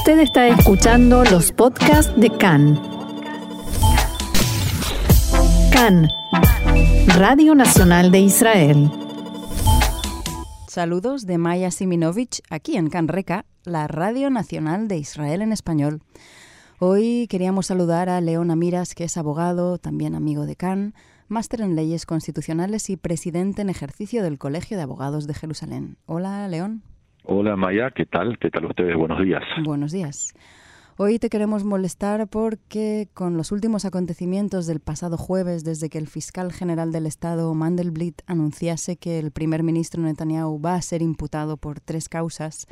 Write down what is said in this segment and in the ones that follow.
Usted está escuchando los podcasts de CAN. CAN, Radio Nacional de Israel. Saludos de Maya Siminovich aquí en CAN Reca, la Radio Nacional de Israel en español. Hoy queríamos saludar a León Amiras, que es abogado, también amigo de CAN, máster en leyes constitucionales y presidente en ejercicio del Colegio de Abogados de Jerusalén. Hola, León. Hola Maya, ¿qué tal? ¿Qué tal ustedes? Buenos días. Buenos días. Hoy te queremos molestar porque con los últimos acontecimientos del pasado jueves, desde que el fiscal general del Estado, Mandelblit, anunciase que el primer ministro Netanyahu va a ser imputado por tres causas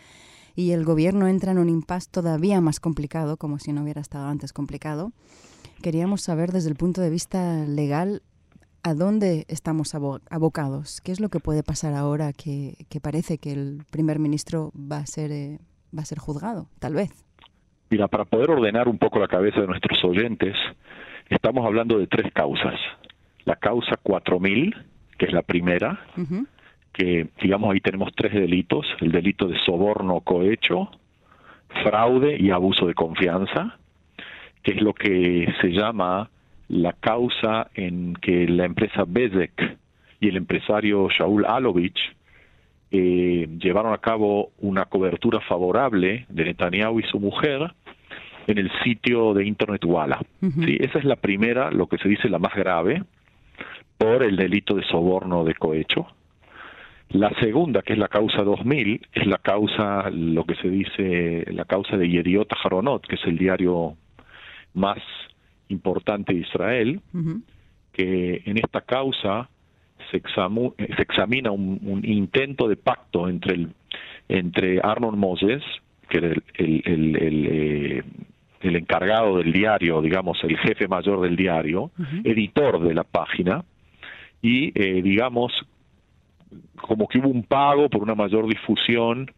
y el gobierno entra en un impasse todavía más complicado, como si no hubiera estado antes complicado, queríamos saber desde el punto de vista legal a dónde estamos abocados, qué es lo que puede pasar ahora que, parece que el primer ministro va a ser eh, va a ser juzgado, tal vez. Mira, para poder ordenar un poco la cabeza de nuestros oyentes, estamos hablando de tres causas. La causa 4000, que es la primera, que digamos ahí tenemos tres delitos, el delito de soborno cohecho, fraude y abuso de confianza, que es lo que se llama la causa en que la empresa Bezek y el empresario Shaul Alovich eh, llevaron a cabo una cobertura favorable de Netanyahu y su mujer en el sitio de Internet Walla. ¿sí? Esa es la primera, lo que se dice la más grave, por el delito de soborno de cohecho. La segunda, que es la causa 2000, es la causa, lo que se dice, la causa de Yeriot Haronot, que es el diario más importante de Israel, que en esta causa se, se examina un, intento de pacto entre el, entre Arnon Moses, que era el, el, el, eh, encargado del diario, digamos, el jefe mayor del diario, editor de la página, y, eh, digamos, como que hubo un pago por una mayor difusión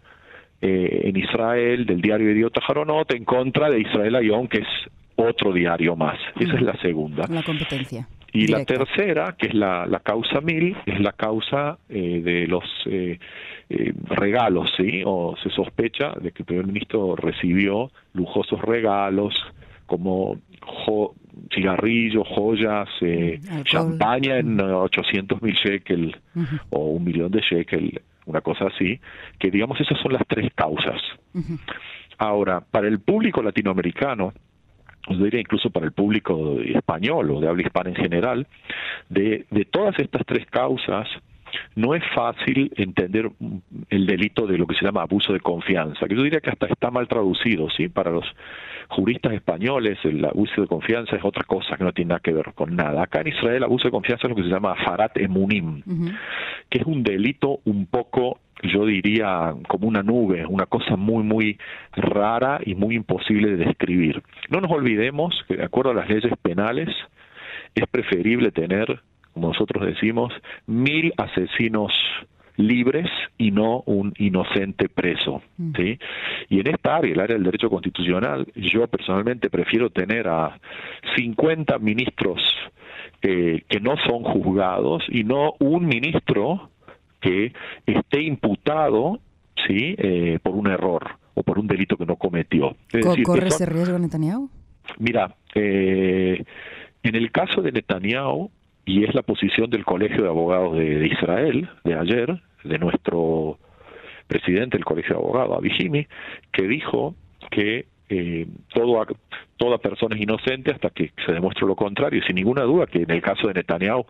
eh, en Israel del diario Idiota Jaronot en contra de Israel Ayón, que es otro diario más. Esa es la segunda. La competencia. Y la tercera, que es la, la causa mil, es la causa eh, de los eh, eh, regalos, ¿sí? O se sospecha de que el primer ministro recibió lujosos regalos como cigarrillos, joyas, mm, champaña en 800 mil shekel o un millón de shekel, una cosa así, que digamos esas son las tres causas. Ahora, para el público latinoamericano, yo diría incluso para el público español o de habla hispana en general, de, de todas estas tres causas, no es fácil entender el delito de lo que se llama abuso de confianza, que yo diría que hasta está mal traducido, ¿sí? Para los juristas españoles el abuso de confianza es otra cosa que no tiene nada que ver con nada. Acá en Israel abuso de confianza es lo que se llama farat emunim, que es un delito un poco yo diría como una nube, una cosa muy, muy rara y muy imposible de describir. No nos olvidemos que de acuerdo a las leyes penales es preferible tener, como nosotros decimos, mil asesinos libres y no un inocente preso. Mm. ¿sí? Y en esta área, el área del derecho constitucional, yo personalmente prefiero tener a 50 ministros eh, que no son juzgados y no un ministro que esté imputado sí eh, por un error o por un delito que no cometió. ¿Corre ese riesgo Netanyahu? Mira, eh, en el caso de Netanyahu, y es la posición del Colegio de Abogados de, Israel de ayer, de nuestro presidente del Colegio de Abogados, Abishimi, que dijo que eh, todo, toda persona es inocente hasta que se demuestre lo contrario, sin ninguna duda que en el caso de Netanyahu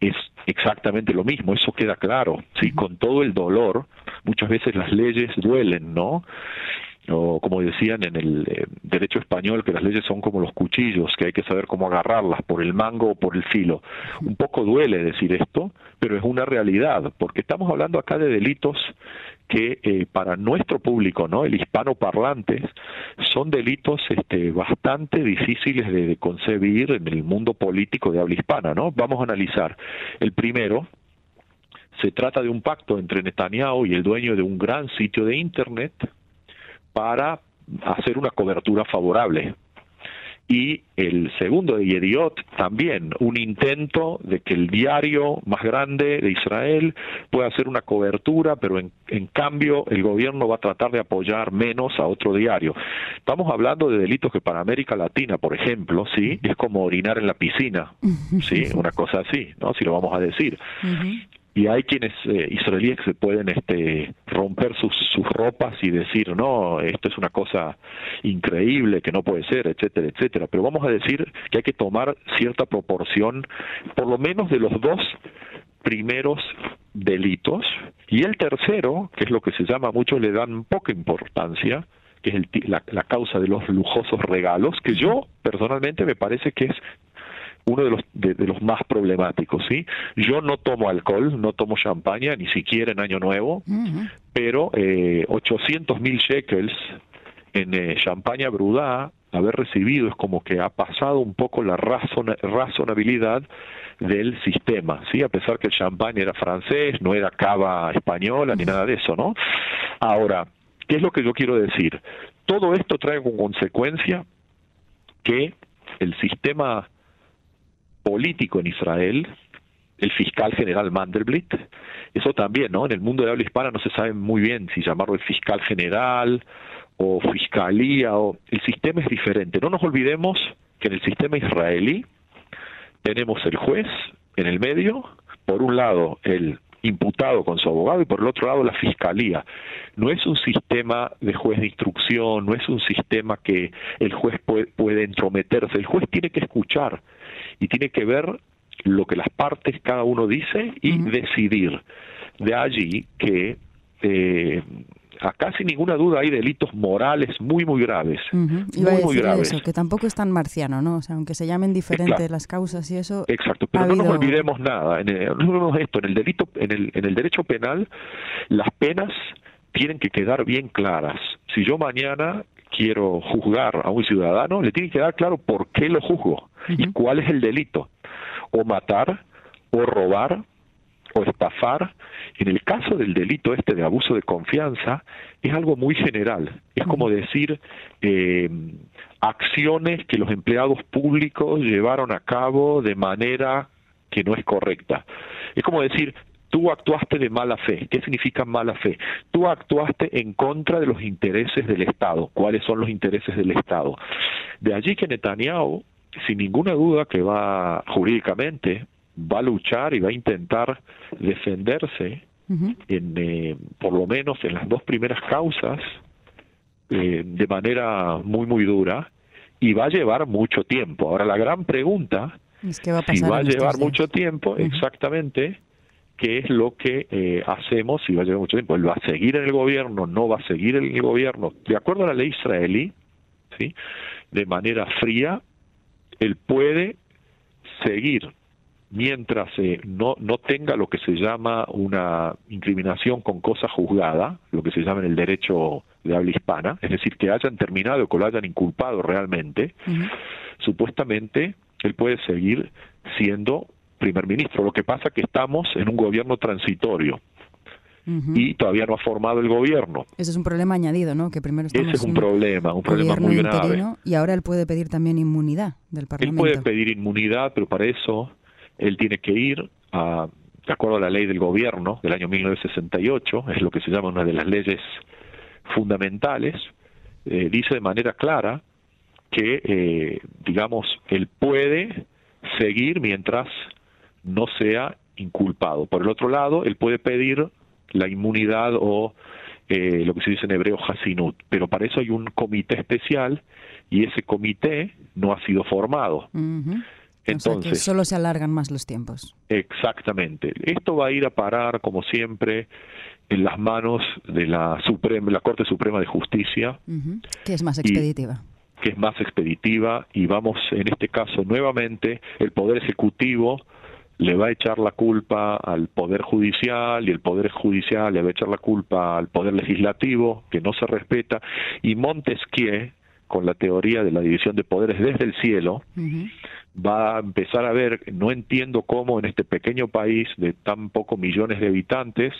es exactamente lo mismo, eso queda claro, sí, con todo el dolor, muchas veces las leyes duelen, ¿no? O como decían en el eh, derecho español, que las leyes son como los cuchillos, que hay que saber cómo agarrarlas, por el mango o por el filo. Un poco duele decir esto, pero es una realidad, porque estamos hablando acá de delitos que eh, para nuestro público, ¿no? El hispano parlante, son delitos este, bastante difíciles de, concebir en el mundo político de habla hispana, ¿no? Vamos a analizar. El primero, se trata de un pacto entre Netanyahu y el dueño de un gran sitio de Internet para hacer una cobertura favorable. y el segundo de Yediot también, un intento de que el diario más grande de Israel pueda hacer una cobertura, pero en, en, cambio el gobierno va a tratar de apoyar menos a otro diario. Estamos hablando de delitos que para América Latina, por ejemplo, sí, es como orinar en la piscina, sí, una cosa así, ¿no? Si lo vamos a decir y hay quienes eh, israelíes que pueden este, romper sus, sus ropas y decir no esto es una cosa increíble que no puede ser etcétera etcétera. Pero vamos a decir que hay que tomar cierta proporción por lo menos de los dos primeros delitos. Y el tercero que es lo que se llama muchos le dan poca importancia que es el, la, la causa de los lujosos regalos que yo personalmente me parece que es uno de los, de, los más problemáticos, ¿sí? Yo no tomo alcohol, no tomo champaña, ni siquiera en Año Nuevo, pero eh, 800 mil shekels en eh, champaña brudá, haber recibido es como que ha pasado un poco la razon razonabilidad del sistema, ¿sí? A pesar que el champán era francés, no era cava española ni nada de eso, ¿no? Ahora, ¿qué es lo que yo quiero decir? Todo esto trae como consecuencia que el sistema político en Israel, el fiscal general Mandelblit, eso también, ¿no? En el mundo de habla hispana no se sabe muy bien si llamarlo el fiscal general o fiscalía o el sistema es diferente. No nos olvidemos que en el sistema israelí tenemos el juez en el medio, por un lado el imputado con su abogado y por el otro lado la fiscalía. No es un sistema de juez de instrucción, no es un sistema que el juez puede, puede entrometerse, el juez tiene que escuchar y tiene que ver lo que las partes cada uno dice y decidir. De allí que eh, acá sin ninguna duda hay delitos morales muy muy graves, muy muy graves. Eso, que tampoco es tan marciano, ¿no? O sea, aunque se llamen diferentes las causas y eso. Exacto, pero no nos olvidemos nada. En el, no esto en el delito, en el en el derecho penal, las penas tienen que quedar bien claras. Si yo mañana quiero juzgar a un ciudadano, le tiene que dar claro por qué lo juzgo y cuál es el delito. O matar, o robar, o estafar. En el caso del delito este de abuso de confianza, es algo muy general. Es como decir eh, acciones que los empleados públicos llevaron a cabo de manera que no es correcta. Es como decir, Tú actuaste de mala fe. ¿Qué significa mala fe? Tú actuaste en contra de los intereses del Estado. ¿Cuáles son los intereses del Estado? De allí que Netanyahu, sin ninguna duda que va jurídicamente, va a luchar y va a intentar defenderse en, eh, por lo menos en las dos primeras causas eh, de manera muy muy dura y va a llevar mucho tiempo. Ahora la gran pregunta es que va a si va a llevar mucho tiempo, exactamente, qué es lo que eh, hacemos si va a llevar mucho tiempo. Él va a seguir en el gobierno, no va a seguir en el gobierno. De acuerdo a la ley israelí, ¿sí? de manera fría, él puede seguir mientras eh, no, no tenga lo que se llama una incriminación con cosa juzgada, lo que se llama en el derecho de habla hispana, es decir, que hayan terminado o que lo hayan inculpado realmente, supuestamente él puede seguir siendo primer ministro. Lo que pasa es que estamos en un gobierno transitorio. Y todavía no ha formado el gobierno. Ese es un problema añadido, ¿no? Que primero Ese es un, problema, un problema muy grave. Y ahora él puede pedir también inmunidad del Parlamento. Él puede pedir inmunidad, pero para eso él tiene que ir a, de acuerdo a la ley del gobierno del año 1968, es lo que se llama una de las leyes fundamentales, eh, dice de manera clara que, eh, digamos, él puede seguir mientras no sea inculpado. Por el otro lado, él puede pedir la inmunidad o eh, lo que se dice en hebreo hasinut, pero para eso hay un comité especial y ese comité no ha sido formado. Entonces, solo se alargan más los tiempos. Exactamente. Esto va a ir a parar, como siempre, en las manos de la Suprema, la Corte Suprema de Justicia, que es más expeditiva. que es más expeditiva y vamos, en este caso, nuevamente, el Poder Ejecutivo le va a echar la culpa al Poder Judicial y el Poder Judicial le va a echar la culpa al Poder Legislativo, que no se respeta, y Montesquieu, con la teoría de la división de poderes desde el cielo, va a empezar a ver, no entiendo cómo en este pequeño país de tan pocos millones de habitantes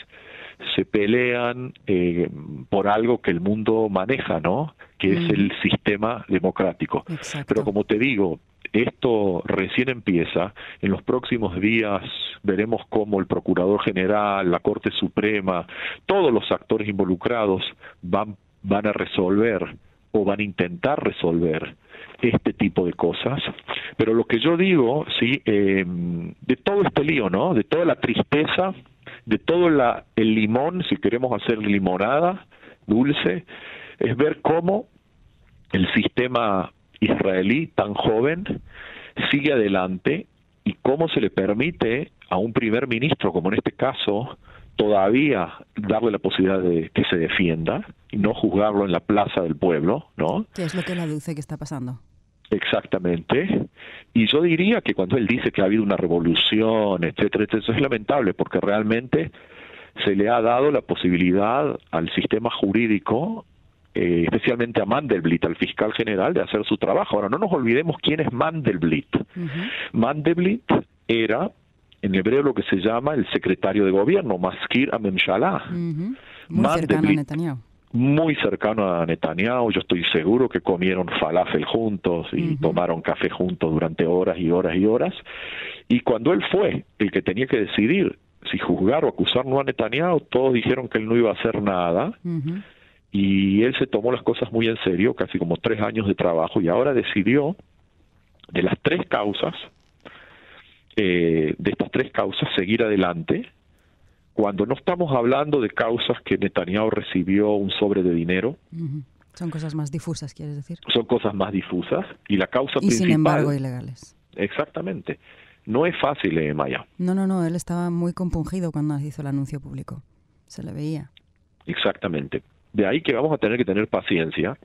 se pelean eh, por algo que el mundo maneja, ¿no? que es el sistema democrático. Pero como te digo, esto recién empieza. En los próximos días veremos cómo el Procurador General, la Corte Suprema, todos los actores involucrados van, van a resolver o van a intentar resolver este tipo de cosas. Pero lo que yo digo, sí, eh, de todo este lío, ¿no? De toda la tristeza, de todo la, el limón, si queremos hacer limonada dulce, es ver cómo el sistema israelí tan joven sigue adelante y cómo se le permite a un primer ministro, como en este caso, todavía darle la posibilidad de que se defienda y no juzgarlo en la plaza del pueblo, ¿no? ¿Qué es lo que él aduce que está pasando? Exactamente. Y yo diría que cuando él dice que ha habido una revolución, etcétera, etcétera, eso es lamentable porque realmente se le ha dado la posibilidad al sistema jurídico eh, especialmente a Mandelblit, al fiscal general, de hacer su trabajo. Ahora, no nos olvidemos quién es Mandelblit. Mandelblit era, en hebreo, lo que se llama el secretario de gobierno, Maskir Amemshalah. Muy cercano a Netanyahu. Muy cercano a Netanyahu, yo estoy seguro que comieron falafel juntos y tomaron café juntos durante horas y horas y horas. Y cuando él fue el que tenía que decidir si juzgar o acusar no a Netanyahu, todos dijeron que él no iba a hacer nada y él se tomó las cosas muy en serio, casi como tres años de trabajo, y ahora decidió, de las tres causas, eh, de estas tres causas, seguir adelante, cuando no estamos hablando de causas que Netanyahu recibió un sobre de dinero. Son cosas más difusas, quieres decir. Son cosas más difusas, y la causa y sin embargo ilegales. Exactamente. No es fácil, eh, Maya. No, no, no, él estaba muy compungido cuando hizo el anuncio público. Se le veía. Exactamente. De ahí que vamos a tener que tener paciencia.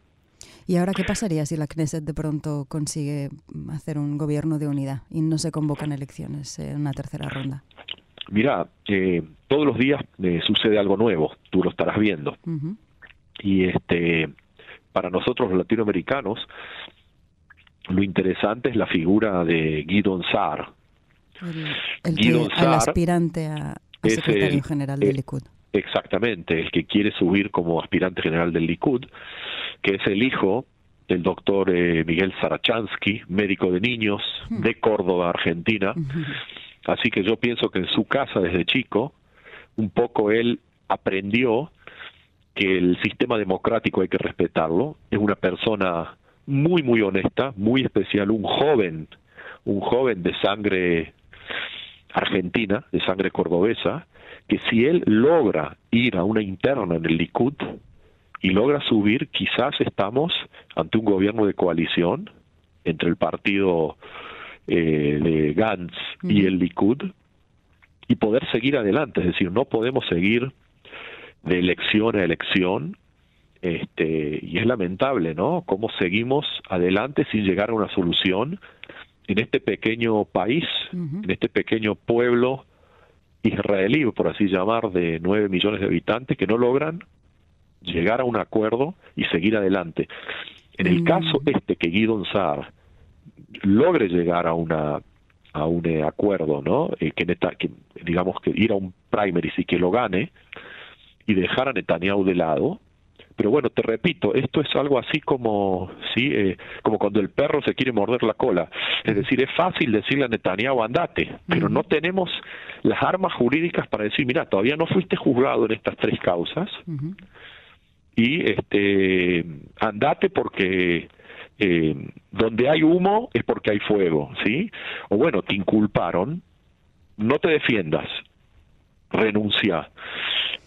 ¿Y ahora qué pasaría si la Knesset de pronto consigue hacer un gobierno de unidad y no se convocan elecciones en una tercera ronda? Mira, eh, todos los días eh, sucede algo nuevo, tú lo estarás viendo. Y este, para nosotros los latinoamericanos, lo interesante es la figura de Guido Saar. El, aspirante a, secretario general del Likud Exactamente, el que quiere subir como aspirante general del Likud, que es el hijo del doctor eh, Miguel Sarachansky, médico de niños hmm. de Córdoba, Argentina. Así que yo pienso que en su casa desde chico, un poco él aprendió que el sistema democrático hay que respetarlo. Es una persona muy, muy honesta, muy especial, un joven, un joven de sangre argentina, de sangre cordobesa, que si él logra ir a una interna en el Likud y logra subir, quizás estamos ante un gobierno de coalición entre el partido eh, de Gantz y el Likud y poder seguir adelante, es decir, no podemos seguir de elección a elección. Este, y es lamentable, ¿no? Cómo seguimos adelante sin llegar a una solución en este pequeño país, en este pequeño pueblo israelí, por así llamar, de nueve millones de habitantes que no logran llegar a un acuerdo y seguir adelante. En el mm. caso este que Guido Saar logre llegar a una a un eh, acuerdo, ¿no? Eh, que, que, digamos que ir a un primaries y que lo gane y dejar a Netanyahu de lado, pero bueno, te repito, esto es algo así como, sí, eh, como cuando el perro se quiere morder la cola. Es decir, es fácil decirle a Netanyahu andate, pero no tenemos las armas jurídicas para decir, mira, todavía no fuiste juzgado en estas tres causas y este andate porque eh, donde hay humo es porque hay fuego, ¿sí? O bueno, te inculparon, no te defiendas, renuncia.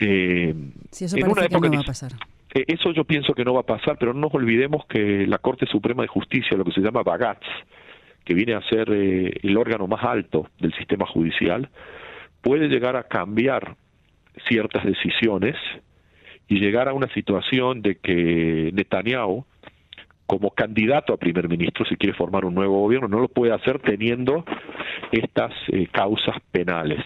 Eh, eso parece que no va a pasar. Eh, eso yo pienso que no va a pasar, pero no nos olvidemos que la Corte Suprema de Justicia, lo que se llama Bagatz, que viene a ser eh, el órgano más alto del sistema judicial, puede llegar a cambiar ciertas decisiones y llegar a una situación de que Netanyahu, como candidato a primer ministro, si quiere formar un nuevo gobierno, no lo puede hacer teniendo estas eh, causas penales.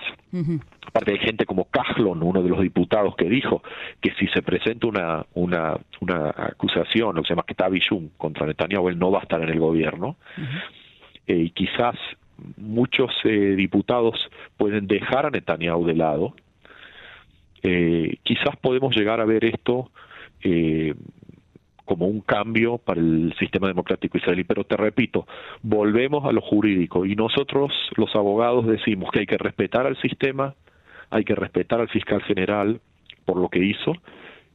Aparte hay gente como Kahlon, uno de los diputados, que dijo que si se presenta una, una, una acusación, lo que se llama Ketabishum contra Netanyahu, él no va a estar en el gobierno. Eh, y quizás muchos eh, diputados pueden dejar a Netanyahu de lado. Eh, quizás podemos llegar a ver esto como un cambio para el sistema democrático israelí. Pero te repito, volvemos a lo jurídico y nosotros los abogados decimos que hay que respetar al sistema, hay que respetar al fiscal general por lo que hizo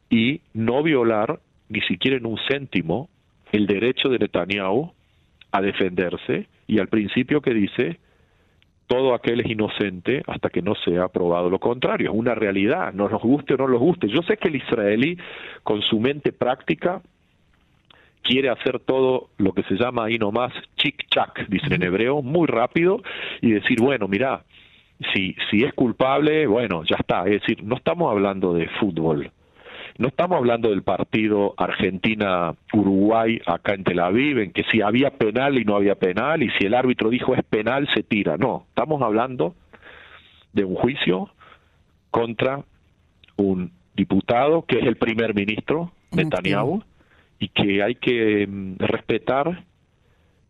y no violar ni siquiera en un céntimo el derecho de Netanyahu a defenderse y al principio que dice todo aquel es inocente hasta que no sea probado lo contrario. Es una realidad, no nos guste o no nos guste. Yo sé que el israelí, con su mente práctica, quiere hacer todo lo que se llama ahí nomás chic-chac, dicen en hebreo, muy rápido, y decir, bueno, mira, si, si es culpable, bueno, ya está. Es decir, no estamos hablando de fútbol, no estamos hablando del partido Argentina-Uruguay acá en Tel Aviv, en que si había penal y no había penal, y si el árbitro dijo es penal, se tira. No, estamos hablando de un juicio contra un diputado que es el primer ministro, Netanyahu, y que hay que mm, respetar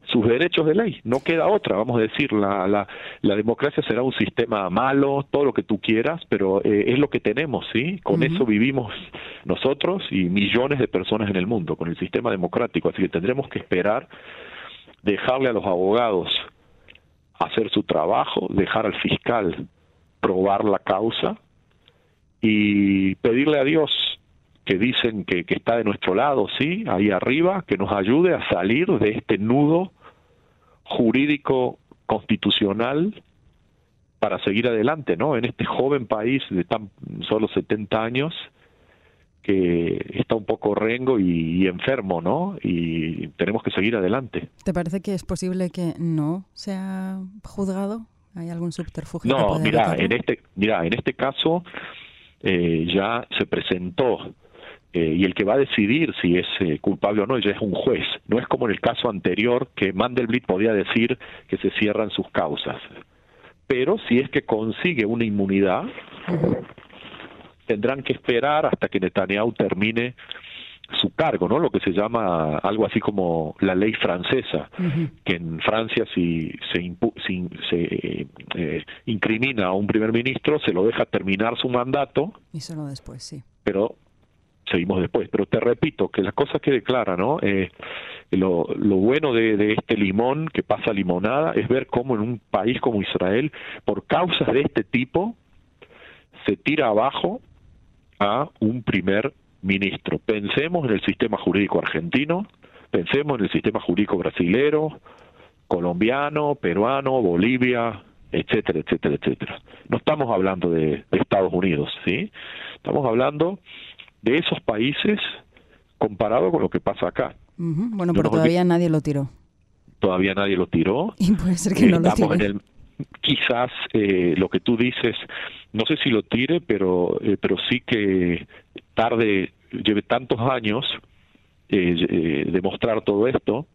sus derechos de ley. No queda otra, vamos a decir, la, la, la democracia será un sistema malo, todo lo que tú quieras, pero eh, es lo que tenemos, ¿sí? Con eso vivimos nosotros y millones de personas en el mundo, con el sistema democrático. Así que tendremos que esperar, dejarle a los abogados hacer su trabajo, dejar al fiscal probar la causa y pedirle a Dios que dicen que, que, está de nuestro lado, sí, ahí arriba, que nos ayude a salir de este nudo jurídico constitucional para seguir adelante, ¿no? En este joven país de tan solo 70 años que está un poco rengo y, enfermo, ¿no? Y tenemos que seguir adelante. ¿Te parece que es posible que no sea juzgado? ¿Hay algún subterfugio? No, mira, en este, mira, en este caso eh, ya se presentó eh, y el que va a decidir si es eh, culpable o no ya es un juez. No es como en el caso anterior que Mandelblit podía decir que se cierran sus causas. Pero si es que consigue una inmunidad, tendrán que esperar hasta que Netanyahu termine su cargo, ¿no? Lo que se llama algo así como la ley francesa, que en Francia si se, se eh, incrimina a un primer ministro, se lo deja terminar su mandato. Y solo después, sí. Pero seguimos después. Pero te repito, que las cosas que declara, ¿no? Eh, lo, bueno de, este limón que pasa limonada es ver cómo en un país como Israel, por causas de este tipo, se tira abajo a un primer ministro. Pensemos en el sistema jurídico argentino, pensemos en el sistema jurídico brasilero, colombiano, peruano, Bolivia, etcétera, etcétera, etcétera. No estamos hablando de Estados Unidos, ¿sí? Estamos hablando de esos países comparado con lo que pasa acá. Bueno, pero todavía nadie lo tiró. Todavía nadie lo tiró. Y puede ser que no lo tire. quizás eh, lo que tú dices, no sé si lo tire, pero, eh, pero sí que tarde, lleve tantos años eh, demostrar todo esto,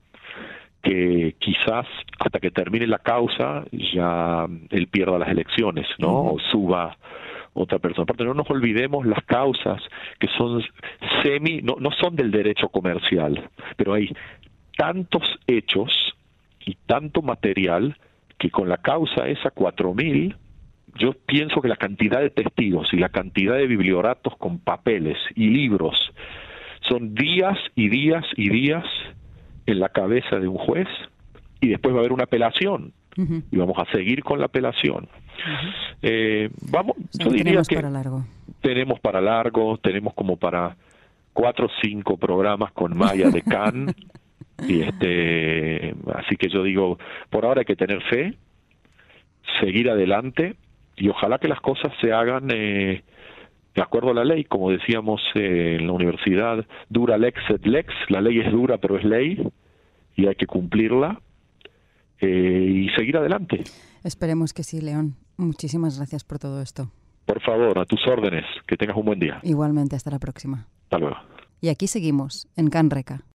que quizás hasta que termine la causa ya él pierda las elecciones, ¿no? O suba otra persona. Aparte, no nos olvidemos las causas que son semi, no, no son del derecho comercial, pero hay tantos hechos y tanto material que con la causa esa 4000 yo pienso que la cantidad de testigos y la cantidad de biblioratos con papeles y libros son días y días y días en la cabeza de un juez y después va a haber una apelación y vamos a seguir con la apelación. Eh, vamos, yo diría tenemos que para largo. tenemos para largo, tenemos como para cuatro o cinco programas con Maya de Can y este, así que yo digo, por ahora hay que tener fe, seguir adelante y ojalá que las cosas se hagan eh, de acuerdo a la ley, como decíamos eh, en la universidad, dura lex et lex, la ley es dura pero es ley y hay que cumplirla eh, y seguir adelante. Esperemos que sí, León. Muchísimas gracias por todo esto. Por favor, a tus órdenes, que tengas un buen día. Igualmente, hasta la próxima. Hasta luego. Y aquí seguimos, en Canreca.